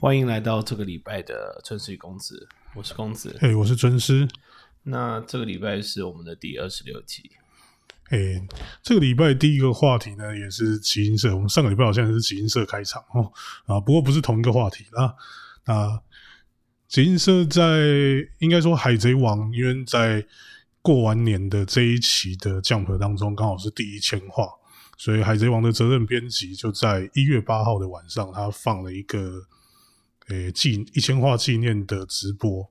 欢迎来到这个礼拜的春水公子，我是公子。哎，我是尊师。那这个礼拜是我们的第二十六集。哎，这个礼拜第一个话题呢，也是奇音社。我们上个礼拜好像是奇音社开场哦，啊，不过不是同一个话题啦。啊，奇音社在应该说海贼王，因为在过完年的这一期的降盒当中，刚好是第一千话，所以海贼王的责任编辑就在一月八号的晚上，他放了一个。诶，纪一千话纪念的直播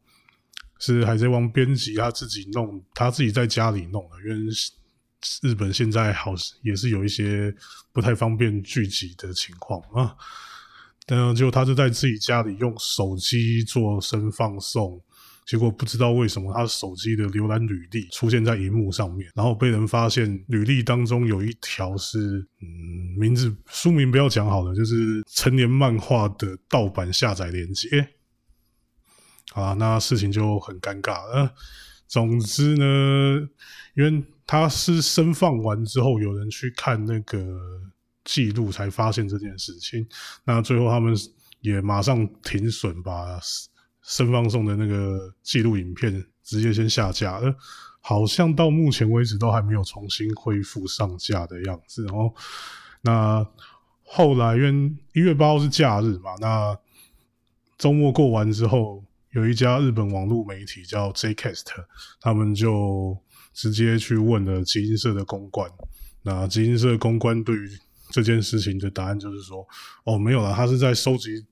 是海贼王编辑他自己弄，他自己在家里弄的。因为日本现在好也是有一些不太方便聚集的情况啊，但就他就在自己家里用手机做声放送。结果不知道为什么，他手机的浏览履历出现在荧幕上面，然后被人发现履历当中有一条是，嗯，名字书名不要讲好了，就是成年漫画的盗版下载链接。啊，那事情就很尴尬了。总之呢，因为他是生放完之后，有人去看那个记录才发现这件事情，那最后他们也马上停损吧。生放送的那个记录影片直接先下架了，好像到目前为止都还没有重新恢复上架的样子。然后，那后来因为一月八号是假日嘛，那周末过完之后，有一家日本网络媒体叫 Jcast，他们就直接去问了基金社的公关。那基金社公关对于这件事情的答案就是说：“哦，没有了，他是在收集。”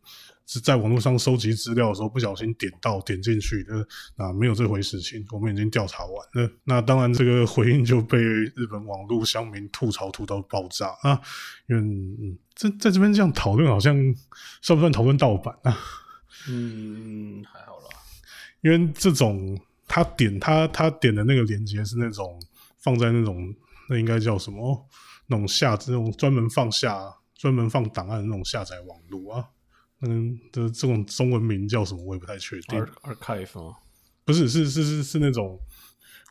是在网络上收集资料的时候不小心点到点进去的，啊，没有这回事情，我们已经调查完了。那当然，这个回应就被日本网络乡民吐槽吐到爆炸啊！因为这在这边这样讨论，好像算不算讨论盗版啊？嗯，还好啦，因为这种他点他他点的那个链接是那种放在那种那应该叫什么那种下这种专门放下专门放档案的那种下载网络啊。嗯的这种中文名叫什么？我也不太确定。Archive 吗？不是，是是是是那种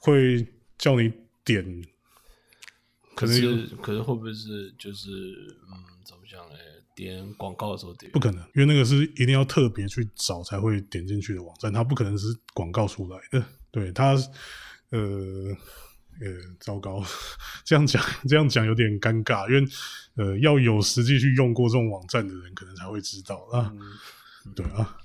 会叫你点，可是可是会不会是就是嗯，怎么讲呢？点广告的时候点？不可能，因为那个是一定要特别去找才会点进去的网站，它不可能是广告出来的。对它，呃呃，糟糕，这样讲这样讲有点尴尬，因为。呃，要有实际去用过这种网站的人，可能才会知道啊。对啊，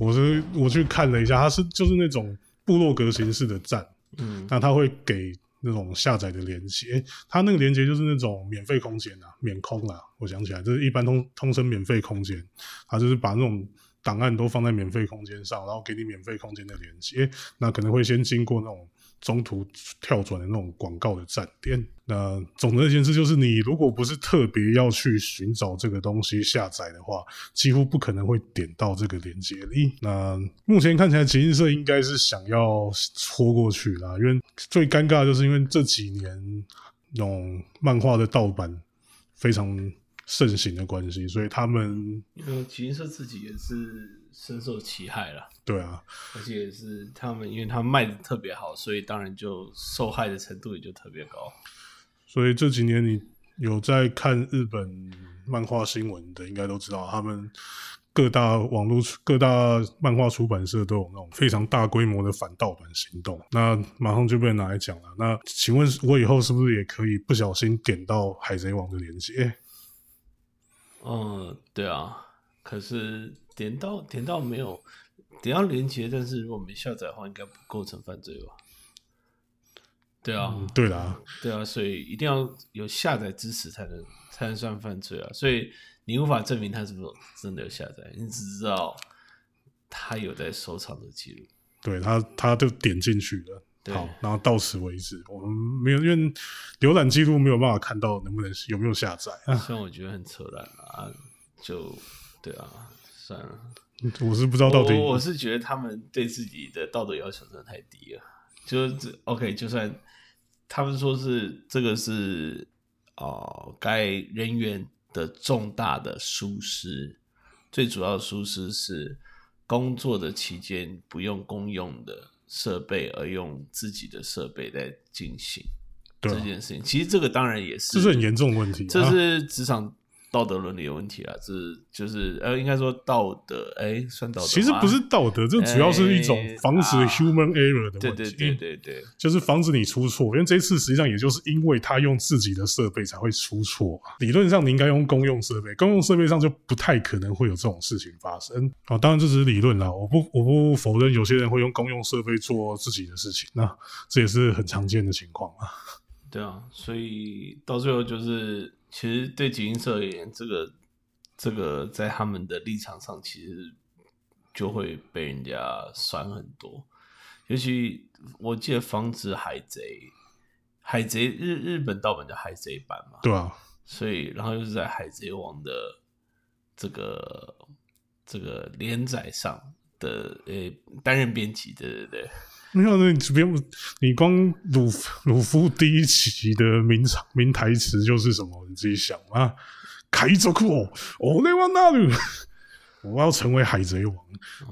我是我去看了一下，它是就是那种部落格形式的站，嗯，那他会给那种下载的连接，它那个连接就是那种免费空间啊，免空啊。我想起来，就是一般通通称免费空间，它就是把那种档案都放在免费空间上，然后给你免费空间的连接，那可能会先经过那种。中途跳转的那种广告的站点，那总的一件事就是，你如果不是特别要去寻找这个东西下载的话，几乎不可能会点到这个链接里。那目前看起来，吉音社应该是想要戳过去啦，因为最尴尬就是因为这几年那种漫画的盗版非常盛行的关系，所以他们因为吉音社自己也是。深受其害了，对啊，而且是他们，因为他们卖的特别好，所以当然就受害的程度也就特别高。所以这几年你有在看日本漫画新闻的，应该都知道，他们各大网络、各大漫画出版社都有那种非常大规模的反盗版行动。那马上就被拿来讲了。那请问，我以后是不是也可以不小心点到海贼王的链接？嗯，对啊。可是点到点到没有点到连接，但是如果没下载的话，应该不构成犯罪吧？对啊，对啦，对啊，所以一定要有下载支持才能才能算犯罪啊！所以你无法证明他是不是真的有下载，你只知道他有在收藏的记录。对他，他就点进去了，好，然后到此为止。我们没有因为浏览记录没有办法看到能不能有没有下载，虽然我觉得很扯淡啊，就。对啊，算了，我是不知道到底。我是觉得他们对自己的道德要求真的太低了。就是这 OK，就算他们说是这个是哦，该人员的重大的疏失，最主要的疏失是工作的期间不用公用的设备，而用自己的设备在进行这件事情。其实这个当然也是，这是很严重的问题。这是职场。道德伦理的问题啊，这就是呃，应该说道德，哎，算道德。其实不是道德，这主要是一种防止哎 human error 的对问题。对对对对，就是防止你出错，因为这次实际上也就是因为他用自己的设备才会出错嘛。理论上你应该用公用设备，公用设备上就不太可能会有这种事情发生。啊，当然这只是理论啦，我不我不否认有些人会用公用设备做自己的事情，那这也是很常见的情况啊。对啊，所以到最后就是，其实对集英社而言，这个这个在他们的立场上，其实就会被人家酸很多。尤其我记得防止海贼，海贼日日本盗版叫海贼版嘛，对啊，所以然后又是在海贼王的这个这个连载上的呃担任编辑，对对对。没有，那你不用，你光鲁鲁夫第一集的名场名台词就是什么？你自己想啊，凯泽库哦，哦雷万纳鲁，我要成为海贼王，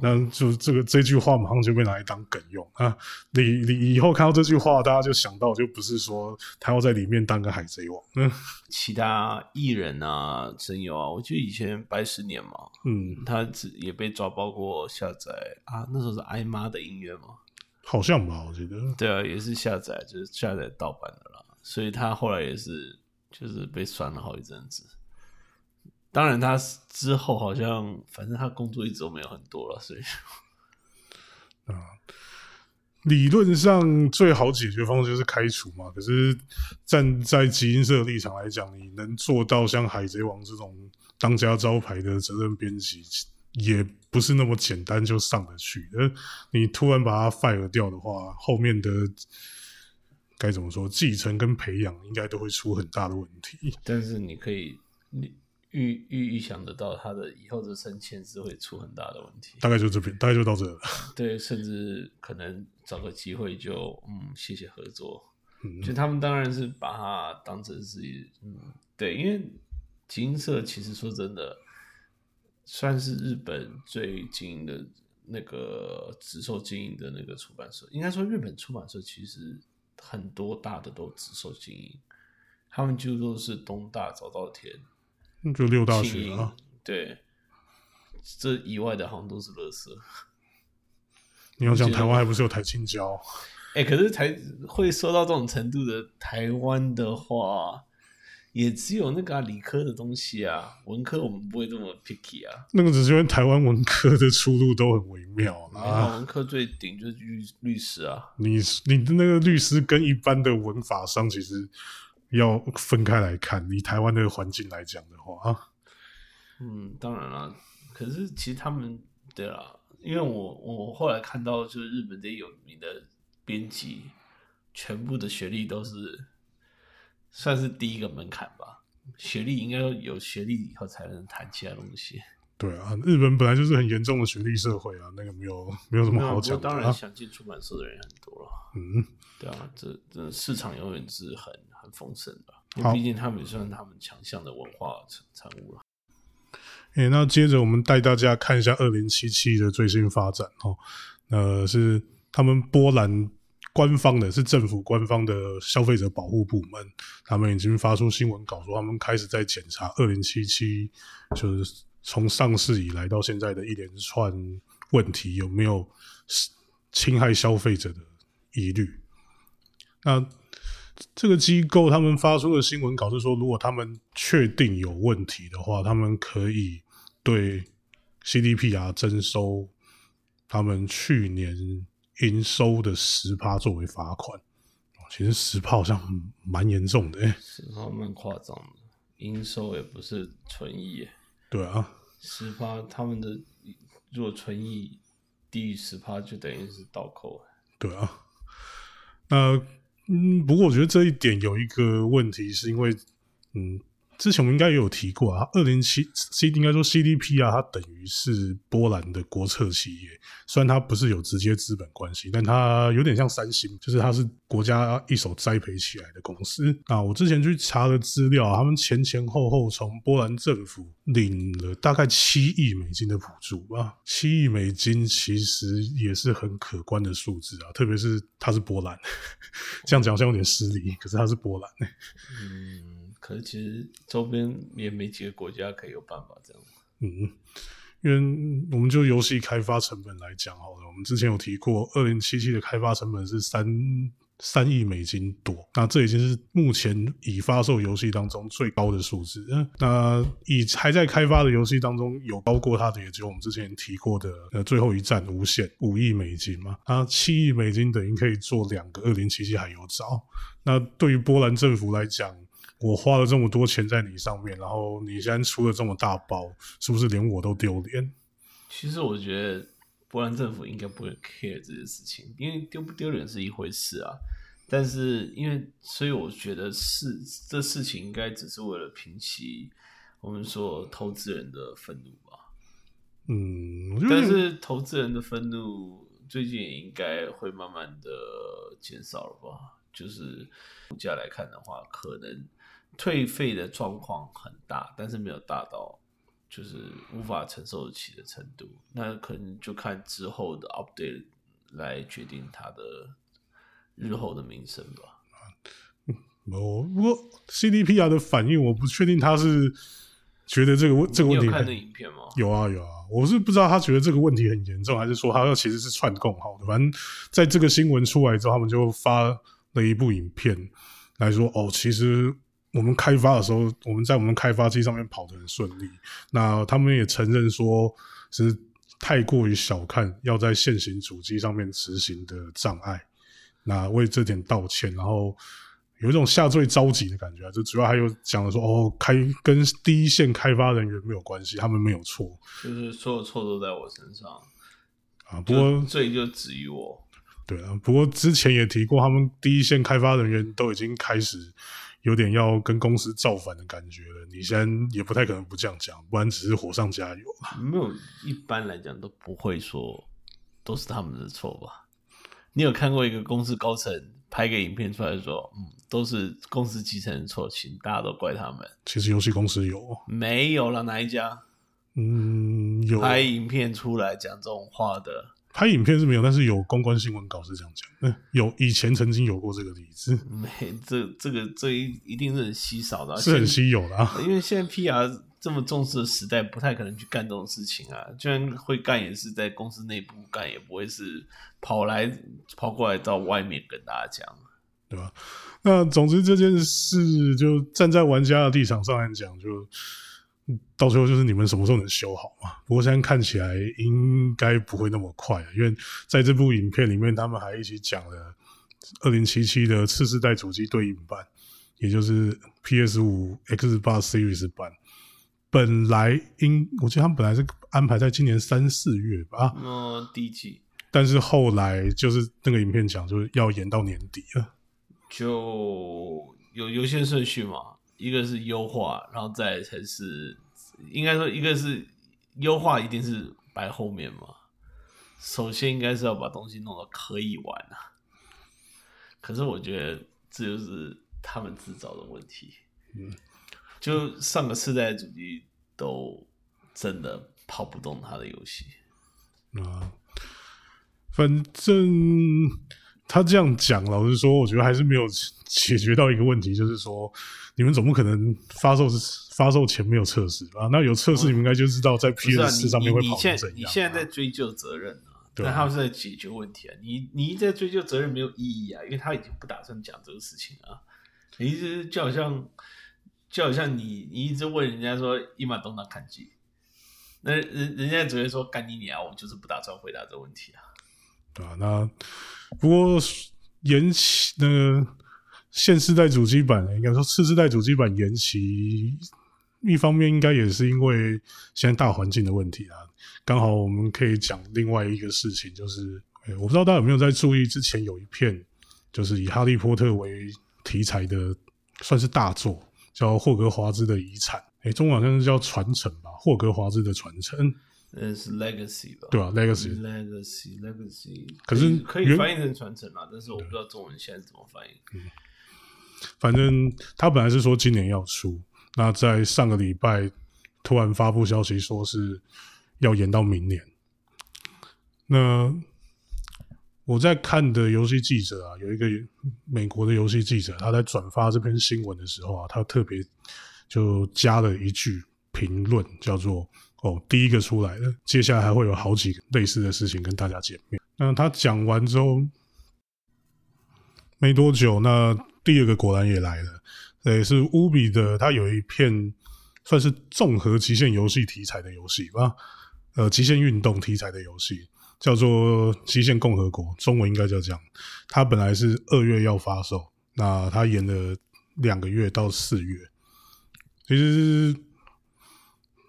那就这个这句话马上就被拿来当梗用啊！你你以后看到这句话，大家就想到就不是说他要在里面当个海贼王，嗯。其他艺人啊、声优啊，我记得以前白十年嘛，嗯，他也被抓包过下载啊，那时候是艾妈的音乐嘛，好像吧，我记得，对啊，也是下载，就是下载盗版的啦，所以他后来也是就是被酸了好一阵子。当然，他之后好像反正他工作一直都没有很多了，所以 理论上最好解决方式就是开除嘛，可是站在集英社的立场来讲，你能做到像海贼王这种当家招牌的责任编辑，也不是那么简单就上得去的。你突然把它 fire 掉的话，后面的该怎么说，继承跟培养应该都会出很大的问题。但是你可以预预预想得到他的以后的升迁是会出很大的问题。大概就这边，大概就到这了。对，甚至可能找个机会就嗯，谢谢合作。嗯就他们当然是把它当成是嗯，对，因为金色其实说真的，算是日本最经营的那个直售经营的那个出版社。应该说，日本出版社其实很多大的都直售经营，他们就都是东大、早稻田、就六大学啊，，对，这以外的好像都是乐色。你要讲台湾还不是有台青交？哎、可是台会说到这种程度的台湾的话，也只有那个、啊、理科的东西啊，文科我们不会这么 picky 啊。那个只是因为台湾文科的出路都很微妙然啦。后文科最顶就是律律师啊，你你的那个律师跟一般的文法商其实要分开来看。以台湾的环境来讲的话啊，嗯，当然啦。可是其实他们对啦，因为我我后来看到，就是日本这些有名的编辑，全部的学历都是算是第一个门槛吧。学历应该有学历以后才能谈其他东西。对啊，日本本来就是很严重的学历社会啊，那个没有没有什么好讲的、当然啊。想进出版社的人很多了。嗯，对啊，这这市场永远是很很丰盛的，因为毕竟他们也算他们强项的文化产产物了。诶、那接着我们带大家看一下二零七七的最新发展哦。呃，是他们波兰官方的，是政府官方的消费者保护部门，他们已经发出新闻稿说，他们开始在检查二零七七，就是从上市以来到现在的一连串问题有没有侵害消费者的疑虑。那这个机构他们发出的新闻稿是说，如果他们确定有问题的话，他们可以对 CDPR 征收他们去年营收的十趴作为罚款。哦其实十趴好像蛮严重的、欸，十趴蛮夸张的，营收也不是纯益耶，对啊，十趴他们的如果纯益低于十趴，就等于是倒扣。对啊。那嗯，不过我觉得这一点有一个问题，是因为嗯，之前我们应该也有提过啊，二零七 C 应该说 CDP 啊，它等于是波兰的国策企业，虽然它不是有直接资本关系，但它有点像三星，就是它是国家一手栽培起来的公司。那我之前去查了资料，他们前前后后从波兰政府领了大概七亿美金的补助吧，七亿美金其实也是很可观的数字啊，特别是它是波兰，这样讲好像有点失礼，可是它是波兰。嗯，可是其实周边也没几个国家可以有办法这样。嗯，因为我们就游戏开发成本来讲好了，我们之前有提过，二零七七的开发成本是三三亿美金多，那这已经是目前已发售游戏当中最高的数字。那以还在开发的游戏当中，有高过它的，也只有我们之前提过的呃最后一战无限五亿美金嘛，啊七亿美金等于可以做两个二零七七还有找。那对于波兰政府来讲，我花了这么多钱在你上面，然后你现在出了这么大包，是不是连我都丢脸？其实我觉得波兰政府应该不会 care 这件事情，因为丢不丢脸是一回事啊。但是因为，所以我觉得是这事情应该只是为了平息我们说投资人的愤怒吧。嗯，但是投资人的愤怒最近也应该会慢慢的减少了吧？就是股价来看的话，可能退费的状况很大，但是没有大到就是无法承受得起的程度。那可能就看之后的 update 来决定它的。日后的名声吧。哦，不过 CDPR 的反应，我不确定他是觉得这个问这个问题。有看那影片吗？有啊有啊，我是不知道他觉得这个问题很严重，还是说他要其实是串供好的。反正在这个新闻出来之后，他们就发了一部影片来说：“哦，其实我们开发的时候，我们在我们开发机上面跑得很顺利。那他们也承认说是太过于小看要在现行主机上面执行的障碍。”那为这点道歉，然后有一种下坠着急的感觉啊！就主要还有讲了说，哦，开跟第一线开发人员没有关系，他们没有错，就是所有错都在我身上啊。不过罪就止于我。对啊，不过之前也提过，他们第一线开发人员都已经开始有点要跟公司造反的感觉了。你现在也不太可能不这样讲，不然只是火上加油没有，一般来讲都不会说都是他们的错吧。你有看过一个公司高层拍个影片出来说，嗯，都是公司基层的错，请大家都怪他们。其实游戏公司有没有了哪一家？嗯，有拍影片出来讲这种话的。拍影片是没有，但是有公关新闻稿是这样讲。嗯，有以前曾经有过这个例子。没，这这个这一一定是很稀少的，是很稀有的啊。因为现在 PR。这么重视的时代，不太可能去干这种事情啊！就算会干，也是在公司内部干，也不会是跑来跑过来到外面跟大家讲，对吧？那总之这件事，就站在玩家的立场上来讲，就到最后就是你们什么时候能修好嘛？不过现在看起来应该不会那么快，因为在这部影片里面，他们还一起讲了二零七七的次世代主机对应版，也就是 PS 五 X 八 Series 版。本来应，我记得他们本来是安排在今年三四月吧。嗯，第一季。但是后来就是那个影片讲，就是要延到年底了。就有优先顺序嘛，一个是优化，然后再才是应该说一个是优化，一定是摆后面嘛。首先应该是要把东西弄得可以玩啊。可是我觉得这就是他们自找的问题。嗯。就上个世代主机都真的跑不动他的游戏啊，反正他这样讲，老实说，我觉得还是没有解决到一个问题，就是说，你们总不可能发售是发售前没有测试吧？那有测试，你们应该就知道在 PS 四上面会跑成怎样。你现在在追究责任啊，但他们是在解决问题啊。你你一在追究责任没有意义啊，因为他已经不打算讲这个事情啊。你一直就好像。就好像你，你一直问人家说“一马东南看机”，那人人家只会说“干你娘”，我就是不打算回答这个问题啊。对啊，那不过延期那个现世代主机版，应该说次世代主机版延期，一方面应该也是因为现在大环境的问题啊。刚好我们可以讲另外一个事情，就是我不知道大家有没有在注意，之前有一片就是以哈利波特为题材的，算是大作。叫霍格华兹的遗产，哎，中文好像是叫传承吧？霍格华兹的传承，呃，是 legacy 吧？对啊，legacy，legacy，legacy。可是可以翻译成传承啊，但是我不知道中文现在怎么翻译。嗯，反正他本来是说今年要出，那在上个礼拜突然发布消息，说是要延到明年。那我在看的游戏记者啊，有一个美国的游戏记者，他在转发这篇新闻的时候啊，他特别就加了一句评论，叫做“哦，第一个出来的，接下来还会有好几个类似的事情跟大家见面。”那他讲完之后没多久，那第二个果然也来了，对，是乌比的，它有一片算是综合极限游戏题材的游戏吧，呃，极限运动题材的游戏。叫做《极限共和国》，中文应该叫这样。它本来是二月要发售，那它延了两个月到四月。其实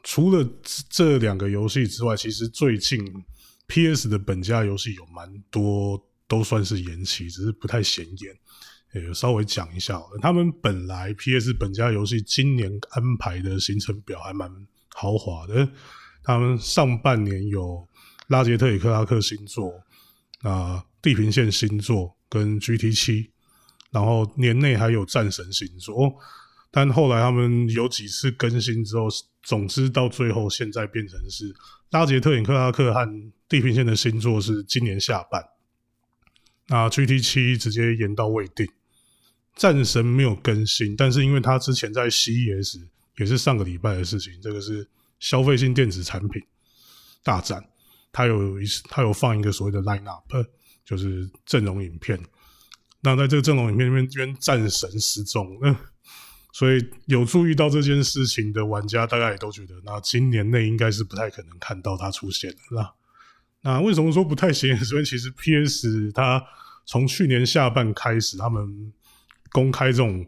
除了这两个游戏之外，其实最近 PS 的本家游戏有蛮多都算是延期，只是不太显眼。也，稍微讲一下，他们本来 PS 本家游戏今年安排的行程表还蛮豪华的，他们上半年有。拉杰特与克拉克新作啊，地平线新作跟 GT 七，然后年内还有战神新作，但后来他们有几次更新之后，总之到最后现在变成是拉杰特与克拉克和地平线的新作是今年下半，那 GT 七直接延到未定，战神没有更新，但是因为他之前在 CES 也是上个礼拜的事情，这个是消费性电子产品大战。他有一他有放一个所谓的 line up，就是阵容影片。那在这个阵容影片里面，因为战神失踪，嗯，所以有注意到这件事情的玩家，大概也都觉得，那今年内应该是不太可能看到他出现的，是吧？那为什么说不太行？所以其实 PS 它从去年下半开始，他们公开这种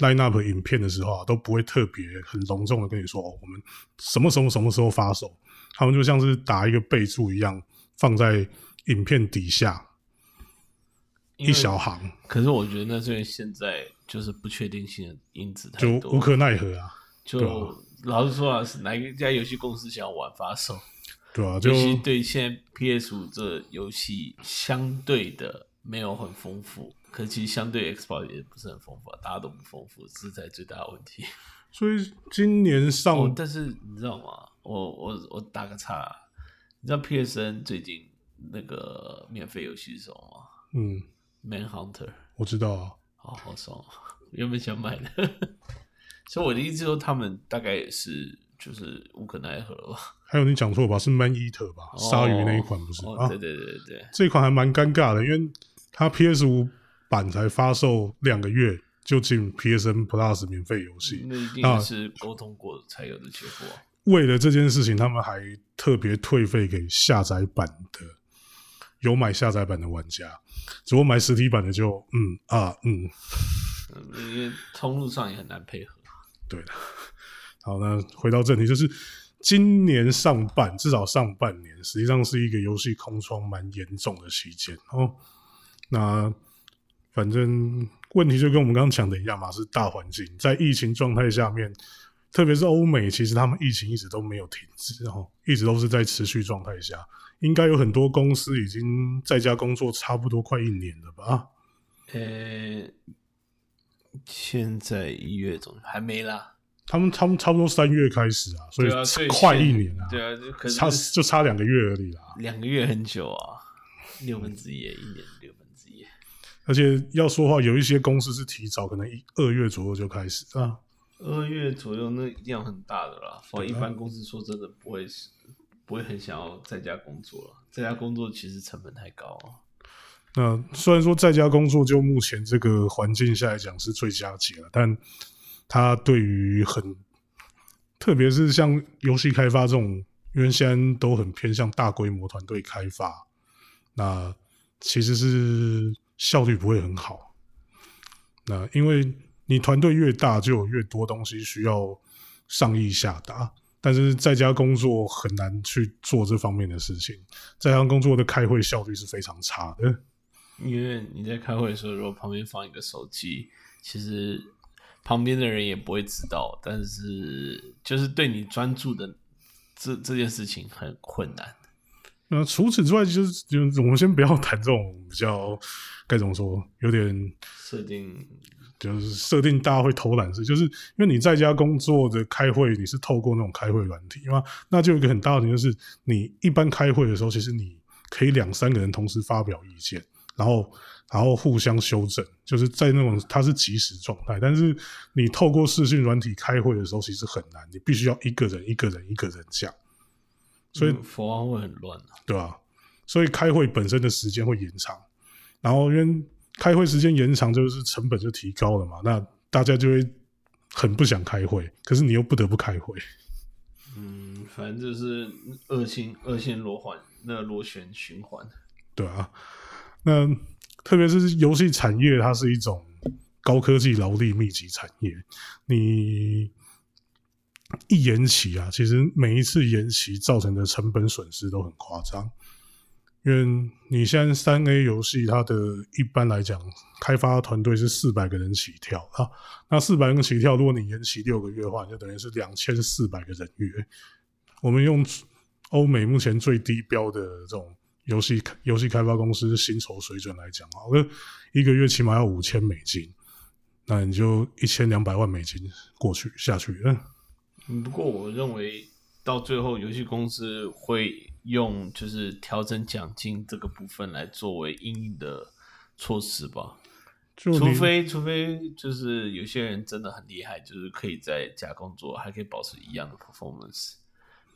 line up 影片的时候啊，都不会特别很隆重的跟你说，哦，我们什么时候什么时候发售。他们就像是打一个备注一样，放在影片底下一小行。可是我觉得那是因为现在就是不确定性的因子太多，就无可奈何啊。就老实说啊，是哪一家游戏公司想要晚发售？对啊，尤其对现在 PS 五这游戏相对的没有很丰富，可其实相对 Xbox 也不是很丰富，大家都不丰富，这是在最大的问题。所以今年上，但是你知道吗？我我我打个岔，你知道 PSN 最近那个免费游戏是什么吗？嗯，Man Hunter，我知道啊，好好爽，原本想买的，所以我的意思说，他们大概也是就是无可奈何吧。还有你讲错吧？是 Man Eater 吧？鲨鱼那一款不是？啊，对对对对，这一款还蛮尴尬的，因为它 PS 五版才发售两个月就进 PSN Plus 免费游戏，那一定是沟通过才有的结果。为了这件事情，他们还特别退费给下载版的有买下载版的玩家，只不过买实体版的就嗯啊嗯，因为通路上也很难配合。对的，好，那回到正题，就是今年上半至少上半年，实际上是一个游戏空窗蛮严重的期间哦。那反正问题就跟我们刚刚讲的一样嘛，是大环境在疫情状态下面。特别是欧美，其实他们疫情一直都没有停止，然后一直都是在持续状态下。应该有很多公司已经在家工作差不多快一年了吧？呃，现在一月中还没啦。他们他们差不多三月开始啊，所以快一年啊，对啊，差就差两个月而已啦。两个月很久啊，六分之一，一年六。而且要说话，有一些公司是提早，可能一二月左右就开始啊。二月左右那量很大的啦，否则一般公司说真的不会不会很想要在家工作了。在家工作其实成本太高啊。那虽然说在家工作就目前这个环境下来讲是最佳解了，但它对于很特别是像游戏开发这种，因为现在都很偏向大规模团队开发，那其实是效率不会很好。那因为。你团队越大，就有越多东西需要上意下达，但是在家工作很难去做这方面的事情。在家工作的开会效率是非常差的，因为你在开会的时候，如果旁边放一个手机，其实旁边的人也不会知道，但是就是对你专注的这这件事情很困难。那除此之外，就是就我们先不要谈这种比较该怎么说，有点设定。就是设定大家会偷懒是，就是因为你在家工作的开会，你是透过那种开会软体嘛，那就有一个很大的点，就是你一般开会的时候，其实你可以两三个人同时发表意见，然后然后互相修正，就是在那种它是即时状态。但是你透过视讯软体开会的时候，其实很难，你必须要一个人一个人一个人讲，所以佛案会很乱啊。对啊？所以开会本身的时间会延长，然后因为开会时间延长，就是成本就提高了嘛，那大家就会很不想开会，可是你又不得不开会。嗯，反正就是恶性恶性螺环，那螺旋循环。对啊，那特别是游戏产业，它是一种高科技劳力密集产业，你一延期啊，其实每一次延期造成的成本损失都很夸张。因为你现在三 A 游戏，它的一般来讲，开发团队是四百个人起跳啊。那四百个人起跳，如果你延期六个月的话，就等于是两千四百个人月。我们用欧美目前最低标的这种游戏游戏开发公司薪酬水准来讲啊，我一个月起码要五千美金，那你就一千两百万美金过去下去。嗯，不过我认为到最后，游戏公司会用就是调整奖金这个部分来作为应应的措施吧。除非除非就是有些人真的很厉害，就是可以在家工作，还可以保持一样的 performance。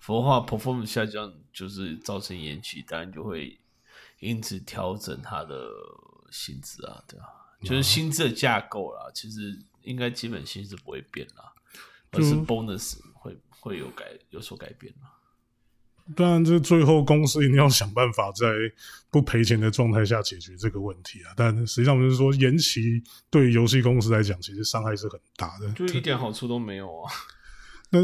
否则，performance 下降就是造成延期，当然就会因此调整他的薪资啊，对吧、就是薪资的架构啦，其实应该基本薪资不会变啦，而是 bonus 会会有改有所改变吗。当然，这最后公司一定要想办法在不赔钱的状态下解决这个问题啊。但实际上就是说，延期对于游戏公司来讲，其实伤害是很大的。就一点好处都没有啊。那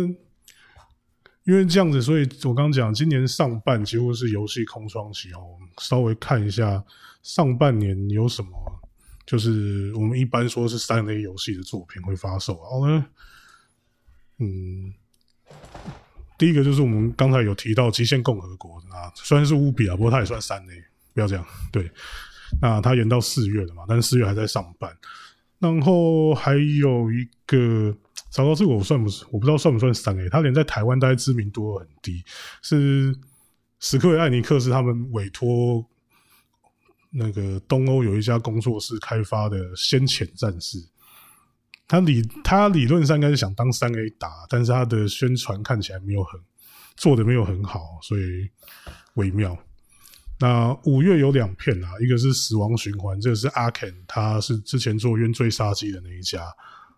因为这样子，所以我刚刚讲，今年上半几乎是游戏空窗期哦。我们稍微看一下上半年有什么，就是我们一般说是三 A 游戏的作品会发售。然后呢，嗯，第一个就是我们刚才有提到《极限共和国》啊，虽然是乌比啊，不过它也算三 A，不要这样。对，那它延到四月了嘛，但是四月还在上班。然后还有一个，糟糕，这个我算不，我不知道算不算三 A。它连在台湾大家知名度都很低，是史克威尔艾尼克斯他们委托那个东欧有一家工作室开发的《先遣战士》。他理他理论上应该是想当三 A 打，但是他的宣传看起来没有很做的没有很好，所以微妙。那五月有两片啊，一个是《死亡循环》，这个是阿肯，他是之前做《冤罪杀机》的那一家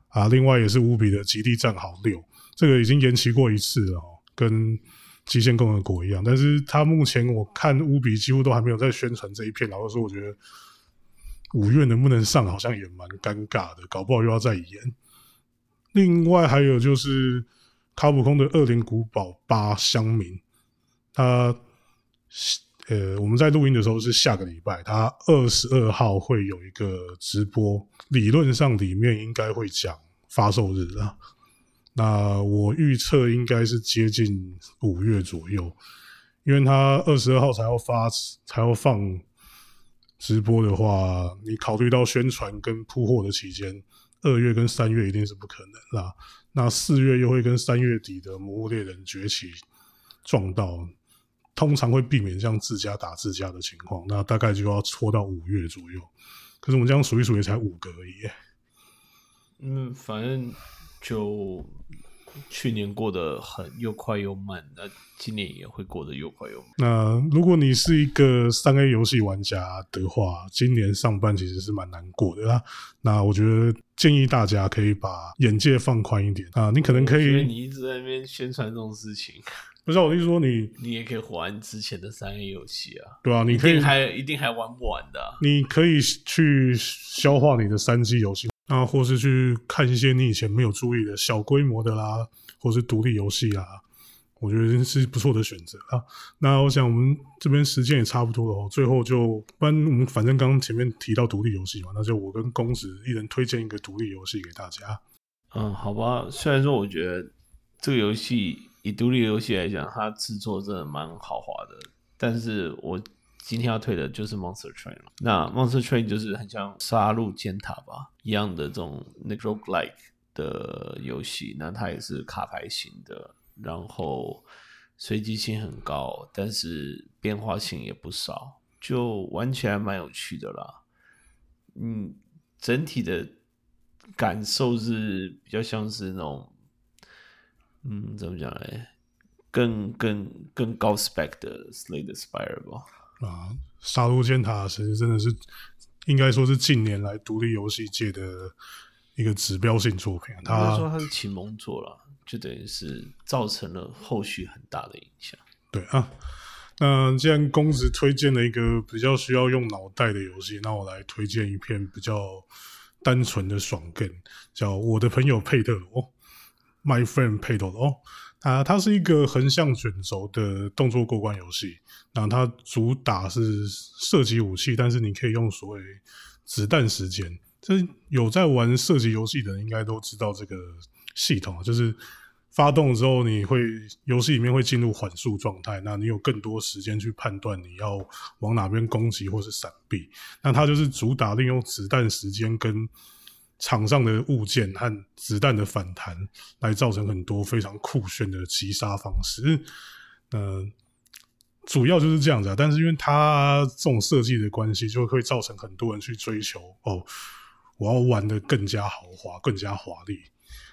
啊，另外也是乌比的《极地战壕六》，这个已经延期过一次了、跟《极限共和国》一样。但是他目前我看乌比几乎都还没有在宣传这一片，然后说我觉得五月能不能上，好像也蛮尴尬的，搞不好又要再延。另外还有就是卡普空的《恶灵古堡八乡民》，他呃，我们在录音的时候是下个礼拜，他二十二号会有一个直播，理论上里面应该会讲发售日啊。那我预测应该是接近五月左右，因为他二十二号才要发，才要放直播的话，你考虑到宣传跟铺货的期间，二月跟三月一定是不可能啦。那四月又会跟三月底的《魔物猎人崛起》撞到，通常会避免这样自家打自家的情况，那大概就要拖到五月左右。可是我们这样数一数也才五个而已。嗯，反正就去年过得很又快又慢，那今年也会过得又快又慢。那如果你是一个三 A 游戏玩家的话，今年上半其实是蛮难过的啦。那我觉得建议大家可以把眼界放宽一点啊，你可能可我觉得以，你一直在那边宣传这种事情，不是啊我的意思说你你也可以玩之前的三 A 游戏啊，对啊，你可以一定还一定还玩不完的啊、你可以去消化你的三 G 游戏那，或是去看一些你以前没有注意的小规模的啦，或是独立游戏啊，我觉得是不错的选择啊。那我想我们这边时间也差不多了，最后就不然我们反正刚刚前面提到独立游戏嘛，那就我跟公子一人推荐一个独立游戏给大家。嗯，好吧，虽然说我觉得这个游戏以独立游戏来讲，它制作真的蛮豪华的，但是我今天要推的就是 Monster Train 了。那 Monster Train 就是很像杀戮尖塔吧一样的这种那个 roguelike 的游戏，那它也是卡牌型的，然后随机性很高，但是变化性也不少，就玩起来蛮有趣的啦。嗯，整体的感受是比较像是那种，嗯，怎么讲嘞？更更更高 spec 的 Slay Spire 吧。啊，杀戮尖塔其实真的是应该说是近年来独立游戏界的一个指标性作品。他说他是启蒙作了，就等于是造成了后续很大的影响。对啊，那既然公子推荐了一个比较需要用脑袋的游戏，那我来推荐一篇比较单纯的爽 game，叫《我的朋友佩特罗》，My Friend 佩特罗。啊，它是一个横向卷轴的动作过关游戏。那它主打是射击武器，但是你可以用所谓子弹时间。这有在玩射击游戏的人应该都知道这个系统，就是发动之后，你会游戏里面会进入缓速状态，那你有更多时间去判断你要往哪边攻击或是闪避。那它就是主打利用子弹时间跟。场上的物件和子弹的反弹，来造成很多非常酷炫的击杀方式。嗯，主要就是这样子啊。但是因为它这种设计的关系，就会造成很多人去追求哦，我要玩的更加豪华、更加华丽。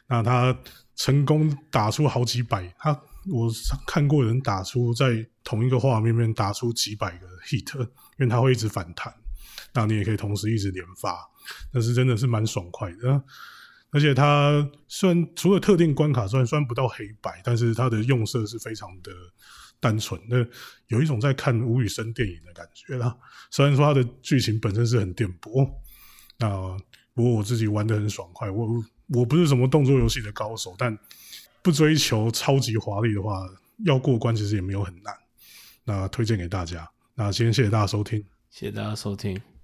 那他成功打出好几百，他我看过人打出在同一个画面面打出几百个 hit，因为它会一直反弹。那你也可以同时一直连发。但是真的是蛮爽快的，而且它虽然除了特定关卡，虽然虽然不到黑白，但是它的用色是非常的单纯，那有一种在看吴宇森电影的感觉啦。虽然说它的剧情本身是很电波，那不过我自己玩的很爽快。我我不是什么动作游戏的高手，但不追求超级华丽的话，要过关其实也没有很难。那推荐给大家。那今天谢谢大家收听，谢谢大家收听。